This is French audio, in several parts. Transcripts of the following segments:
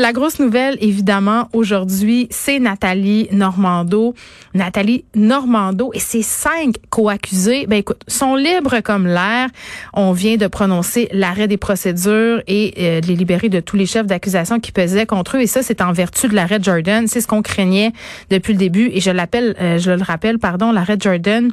La grosse nouvelle, évidemment, aujourd'hui, c'est Nathalie Normando. Nathalie Normando et ses cinq co-accusés, ben écoute, sont libres comme l'air. On vient de prononcer l'arrêt des procédures et euh, les libérer de tous les chefs d'accusation qui pesaient contre eux. Et ça, c'est en vertu de l'arrêt Jordan. C'est ce qu'on craignait depuis le début. Et je l'appelle, euh, je le rappelle, pardon, l'arrêt Jordan,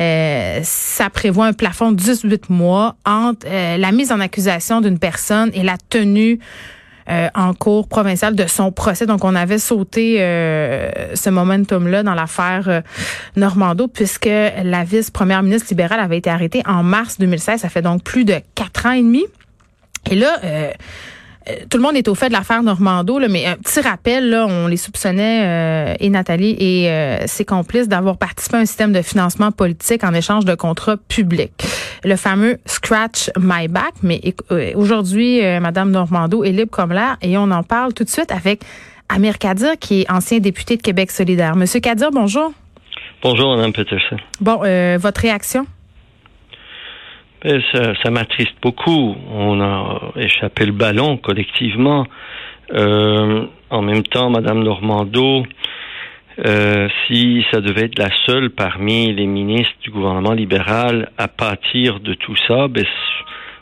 euh, ça prévoit un plafond de 18 mois entre la mise en accusation d'une personne et la tenue euh, en cours provincial de son procès. Donc, on avait sauté euh, ce momentum-là dans l'affaire euh, Normando, puisque la vice-première ministre libérale avait été arrêtée en mars 2016. Ça fait donc plus de quatre ans et demi. Et là, euh, tout le monde est au fait de l'affaire Normando, là, mais un petit rappel, là, on les soupçonnait, euh, et Nathalie et euh, ses complices, d'avoir participé à un système de financement politique en échange de contrats publics. Le fameux Scratch My Back. Mais aujourd'hui, Madame Normando est libre comme l'air et on en parle tout de suite avec Amir Kadir, qui est ancien député de Québec solidaire. Monsieur Kadir, bonjour. Bonjour, Mme Peterson. Bon, votre réaction? Ben, ça, m'attriste beaucoup. On a échappé le ballon collectivement. Euh, en même temps, Madame Normando, euh, si ça devait être la seule parmi les ministres du gouvernement libéral à pâtir de tout ça, ben,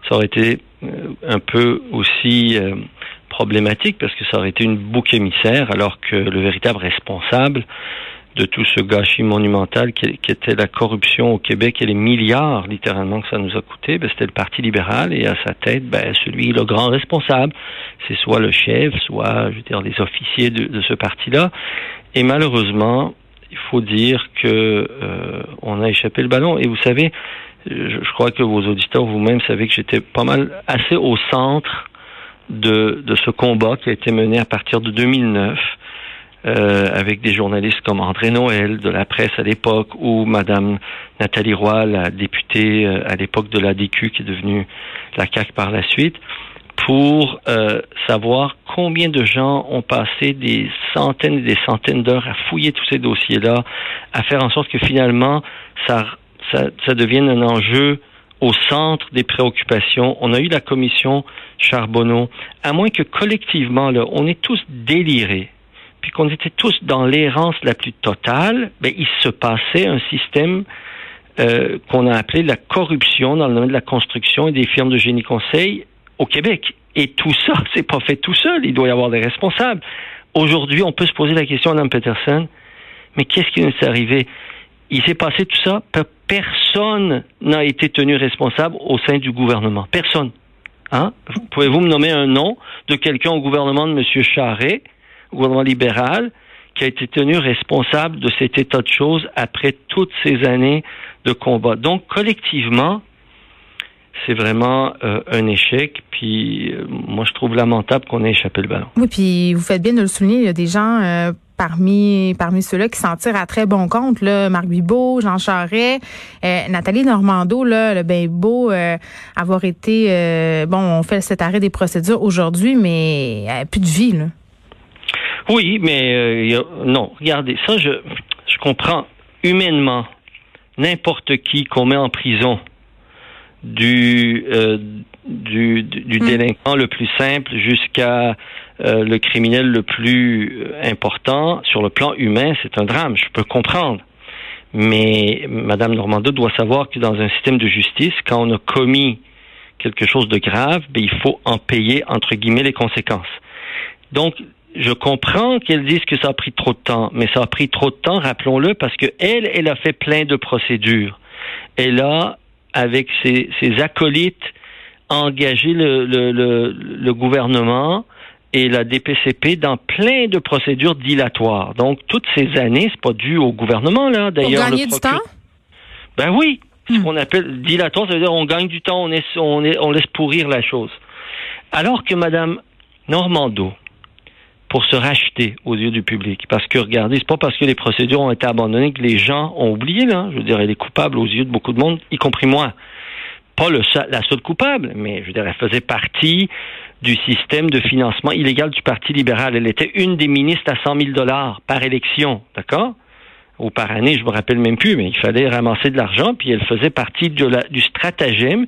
ça aurait été euh, un peu aussi problématique parce que ça aurait été une bouc émissaire alors que le véritable responsable de tout ce gâchis monumental qui, était la corruption au Québec et les milliards littéralement que ça nous a coûté, ben, c'était le Parti libéral et à sa tête, ben, celui, le grand responsable, c'est soit le chef, soit, je veux dire, les officiers de, ce parti-là. Et malheureusement, il faut dire que euh, on a échappé le ballon. Et vous savez, je, je crois que vos auditeurs vous-même savez que j'étais pas mal assez au centre de, de ce combat qui a été mené à partir de 2009 euh, avec des journalistes comme André Noël de la presse à l'époque ou Madame Nathalie Roy, la députée euh, à l'époque de la DQ qui est devenue la CAC par la suite, pour euh, savoir combien de gens ont passé des centaines et des centaines d'heures à fouiller tous ces dossiers-là, à faire en sorte que finalement ça, ça, ça devienne un enjeu au centre des préoccupations. On a eu la commission Charbonneau. À moins que collectivement, là, on est tous délirés puis qu'on était tous dans l'errance la plus totale, ben, il se passait un système euh, qu'on a appelé la corruption dans le domaine de la construction et des firmes de génie conseil au Québec. Et tout ça, c'est pas fait tout seul. Il doit y avoir des responsables. Aujourd'hui, on peut se poser la question à Mme Peterson, mais qu'est-ce qui nous est arrivé? Il s'est passé tout ça. Personne n'a été tenu responsable au sein du gouvernement. Personne. Hein? Pouvez-vous me nommer un nom de quelqu'un au gouvernement de M. Charret gouvernement libéral qui a été tenu responsable de cet état de choses après toutes ces années de combat. Donc, collectivement, c'est vraiment euh, un échec. Puis, euh, moi, je trouve lamentable qu'on ait échappé le ballon. Oui, puis vous faites bien de le souligner. Il y a des gens euh, parmi parmi ceux-là qui s'en tirent à très bon compte. Là, Marc Bibot, Jean Charest, Nathalie Normando, là, le bien beau avoir été... bon, on fait cet arrêt des procédures aujourd'hui, mais plus de vie, là. Oui, mais euh, non, regardez, ça, je, je comprends humainement n'importe qui qu'on met en prison du, euh, du, du, hmm. délinquant le plus simple jusqu'à euh, le criminel le plus important, sur le plan humain, c'est un drame, je peux comprendre. Mais Madame Normando doit savoir que dans un système de justice, quand on a commis quelque chose de grave, ben, il faut en payer, entre guillemets, les conséquences. Donc, je comprends qu'elle dise que ça a pris trop de temps, mais ça a pris trop de temps, rappelons-le, parce que elle, elle a fait plein de procédures. Elle a, avec ses, acolytes, engagé le, le, le, gouvernement et la DPCP dans plein de procédures dilatoires. Donc, toutes ces années, c'est pas dû au gouvernement, là, d'ailleurs. Pour gagner du temps? Ben oui. Ce hmm. qu'on appelle dilatoire, ça veut dire on gagne du temps, on, est, on, est, on laisse pourrir la chose. Alors que Madame Normando, pour se racheter aux yeux du public. Parce que regardez, c'est pas parce que les procédures ont été abandonnées que les gens ont oublié. Là. Je veux dire, elle est coupable aux yeux de beaucoup de monde, y compris moi. Pas la seule coupable, mais je veux dire, elle faisait partie du système de financement illégal du Parti libéral. Elle était une des ministres à 100 000 dollars par élection, d'accord? Ou par année, je me rappelle même plus, mais il fallait ramasser de l'argent, puis elle faisait partie du stratagème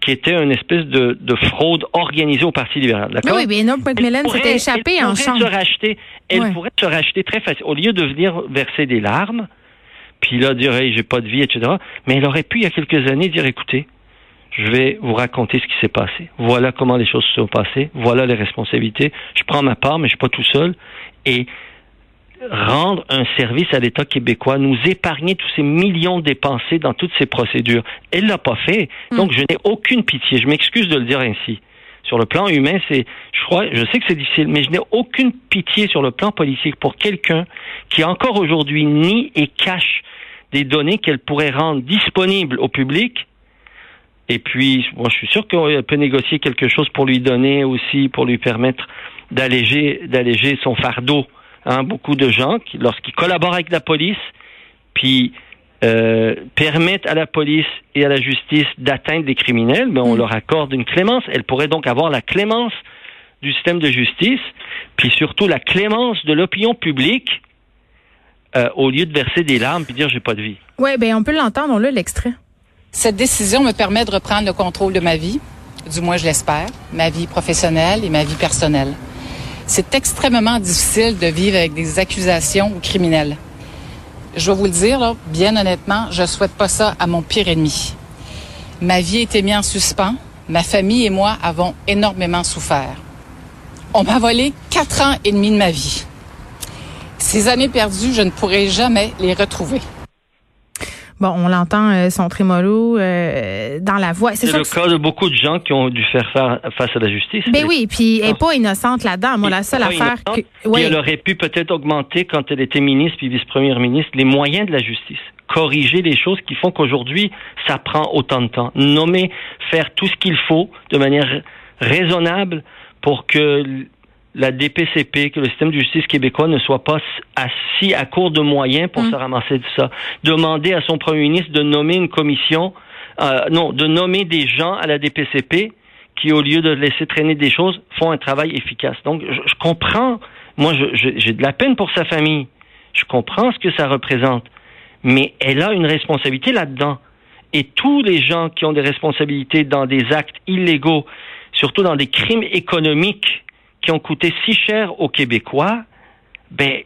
qui était une espèce de, de fraude organisée au Parti libéral. D'accord? Oui, mais Enoch McMillan s'était échappé en chambre. Se racheter, elle pourrait se racheter très facile. Au lieu de venir verser des larmes, puis là dire hey, j'ai pas de vie, etc. Mais elle aurait pu il y a quelques années dire écoutez, je vais vous raconter ce qui s'est passé. Voilà comment les choses se sont passées. Voilà les responsabilités. Je prends ma part, mais je suis pas tout seul. Et rendre un service à l'État québécois, nous épargner tous ces millions dépensés dans toutes ces procédures. Elle l'a pas fait. Hmm. Donc, je n'ai aucune pitié. Je m'excuse de le dire ainsi. Sur le plan humain, c'est, je crois, je sais que c'est difficile, mais je n'ai aucune pitié sur le plan politique pour quelqu'un qui encore aujourd'hui nie et cache des données qu'elle pourrait rendre disponibles au public et puis, moi, je suis sûr qu'on peut négocier quelque chose pour lui donner aussi, pour lui permettre d'alléger, d'alléger son fardeau. Hein, beaucoup de gens qui, lorsqu'ils collaborent avec la police, puis euh, permettent à la police et à la justice d'atteindre des criminels, ben on mm. leur accorde une clémence. Elle pourrait donc avoir la clémence du système de justice, puis surtout la clémence de l'opinion publique, euh, au lieu de verser des larmes puis dire j'ai pas de vie. Oui, ben on peut l'entendre, on l'a l'extrait. Cette décision me permet de reprendre le contrôle de ma vie, du moins je l'espère, ma vie professionnelle et ma vie personnelle. C'est extrêmement difficile de vivre avec des accusations ou criminels. Je vais vous le dire, bien honnêtement, je souhaite pas ça à mon pire ennemi. Ma vie a été mise en suspens. Ma famille et moi avons énormément souffert. On m'a volé quatre ans et demi de ma vie. Ces années perdues, je ne pourrai jamais les retrouver. Bon, on l'entend euh, son trémolo euh, dans la voix. C'est le cas de beaucoup de gens qui ont dû faire face à la justice. Ben oui, puis elle n'est pas innocente là-dedans. Moi, la seule affaire que... Elle aurait pu peut-être augmenter, quand elle était ministre puis vice-première ministre, les moyens de la justice. Corriger les choses qui font qu'aujourd'hui, ça prend autant de temps. Nommer, faire tout ce qu'il faut de manière raisonnable pour que la DPCP, que le système de justice québécois ne soit pas assis à court de moyens pour mm. se ramasser de ça. Demander à son premier ministre de nommer une commission, euh, non, de nommer des gens à la DPCP qui, au lieu de laisser traîner des choses, font un travail efficace. Donc, je, comprends. Moi, j'ai de la peine pour sa famille. Je comprends ce que ça représente. Mais elle a une responsabilité là-dedans. Et tous les gens qui ont des responsabilités dans des actes illégaux, surtout dans des crimes économiques, qui ont coûté si cher aux Québécois, ben,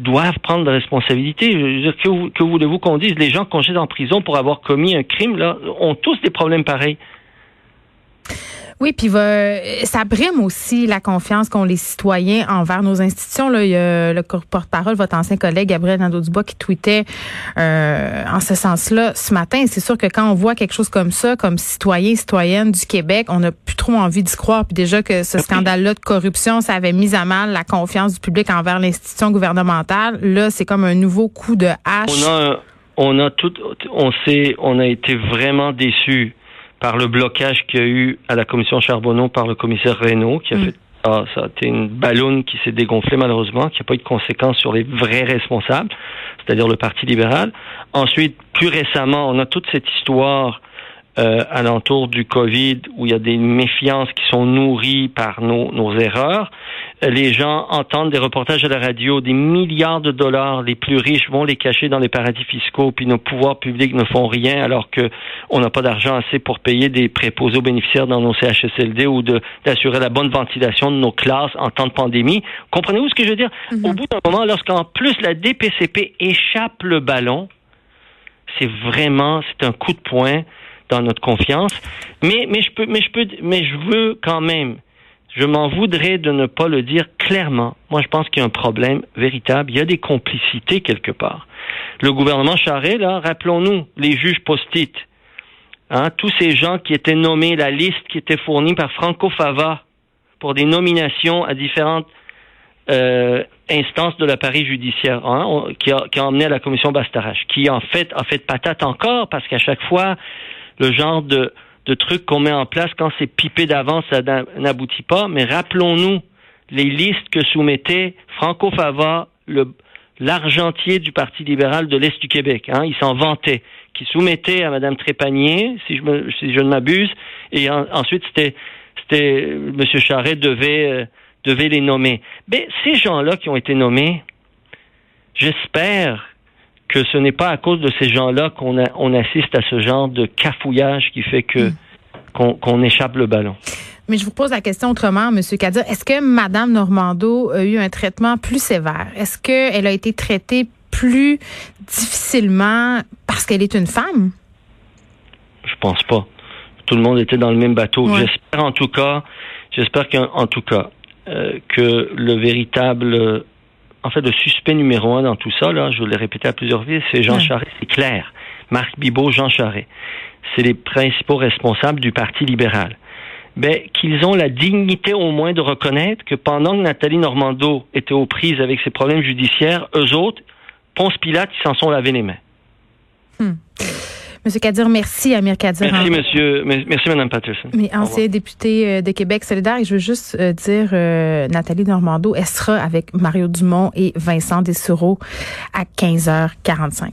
doivent prendre la responsabilité. que, voulez-vous qu'on dise? Les gens qu'on jette en prison pour avoir commis un crime, là, ont tous des problèmes pareils. Oui, puis ça brime aussi la confiance qu'ont les citoyens envers nos institutions. Là, il y a le porte-parole, votre ancien collègue Gabriel Nadeau-Dubois, qui tweetait euh, en ce sens-là ce matin. C'est sûr que quand on voit quelque chose comme ça, comme citoyen, citoyenne du Québec, on n'a plus trop envie d'y croire. Puis déjà que ce scandale-là de corruption, ça avait mis à mal la confiance du public envers l'institution gouvernementale. Là, c'est comme un nouveau coup de hache. On a, on a tout, on sait, on a été vraiment déçus par le blocage qu'il y a eu à la commission Charbonneau par le commissaire Reynaud, qui a mm. fait ah, ça a été une ballonne qui s'est dégonflée malheureusement, qui n'a pas eu de conséquences sur les vrais responsables, c'est-à-dire le Parti libéral. Ensuite, plus récemment, on a toute cette histoire euh, alentour du Covid où il y a des méfiances qui sont nourries par nos, nos erreurs. Les gens entendent des reportages à la radio, des milliards de dollars, les plus riches vont les cacher dans les paradis fiscaux, puis nos pouvoirs publics ne font rien alors que on n'a pas d'argent assez pour payer des préposés aux bénéficiaires dans nos CHSLD ou d'assurer la bonne ventilation de nos classes en temps de pandémie. Comprenez-vous ce que je veux dire? Mm-hmm. Au bout d'un moment, lorsqu'en plus la DPCP échappe le ballon, c'est vraiment, c'est un coup de poing dans notre confiance. Mais, mais je peux, mais je peux, mais je veux quand même, je m'en voudrais de ne pas le dire clairement. Moi, je pense qu'il y a un problème véritable. Il y a des complicités quelque part. Le gouvernement Charest, là, rappelons-nous, les juges post-it, hein, tous ces gens qui étaient nommés, la liste qui était fournie par Franco Fava pour des nominations à différentes euh, instances de l'appareil judiciaire, hein, qui, a, qui a emmené à la commission Bastarache, qui en fait a fait patate encore parce qu'à chaque fois le genre de, de truc qu'on met en place quand c'est pipé d'avance, ça n'aboutit pas. Mais rappelons-nous les listes que soumettait Franco Fava, l'argentier du Parti libéral de l'Est du Québec. Hein, il s'en vantait, qui soumettait à Mme Trépanier, si je, si je ne m'abuse, et ensuite c'était, c'était M. Charret devait, euh, devait les nommer. Mais ces gens-là qui ont été nommés, j'espère que ce n'est pas à cause de ces gens-là qu'on on assiste à ce genre de cafouillage qui fait que mm. qu'on échappe le ballon. Mais je vous pose la question autrement, M. Kadir. Est-ce que Mme Normando a eu un traitement plus sévère? Est-ce qu'elle a été traitée plus difficilement parce qu'elle est une femme? Je pense pas. Tout le monde était dans le même bateau. J'espère en tout cas, j'espère qu'en tout cas, euh, que le véritable, en fait, le suspect numéro un dans tout ça, là, je l'ai répété à plusieurs fois, c'est Jean Charest, c'est clair. Marc Bibot, Jean Charest. C'est les principaux responsables du Parti libéral. Ben, qu'ils ont la dignité au moins de reconnaître que pendant que Nathalie Normando était aux prises avec ses problèmes judiciaires, eux autres, Ponce Pilate, ils s'en sont lavé les mains. Hmm. Monsieur Kadir, merci, Amir Kadir. Merci, monsieur. Merci, Mme Patterson. Mais ancien député euh, de Québec solidaire. Et je veux juste euh, dire, euh, Nathalie Normando, elle sera avec Mario Dumont et Vincent Dessureau à 15h45.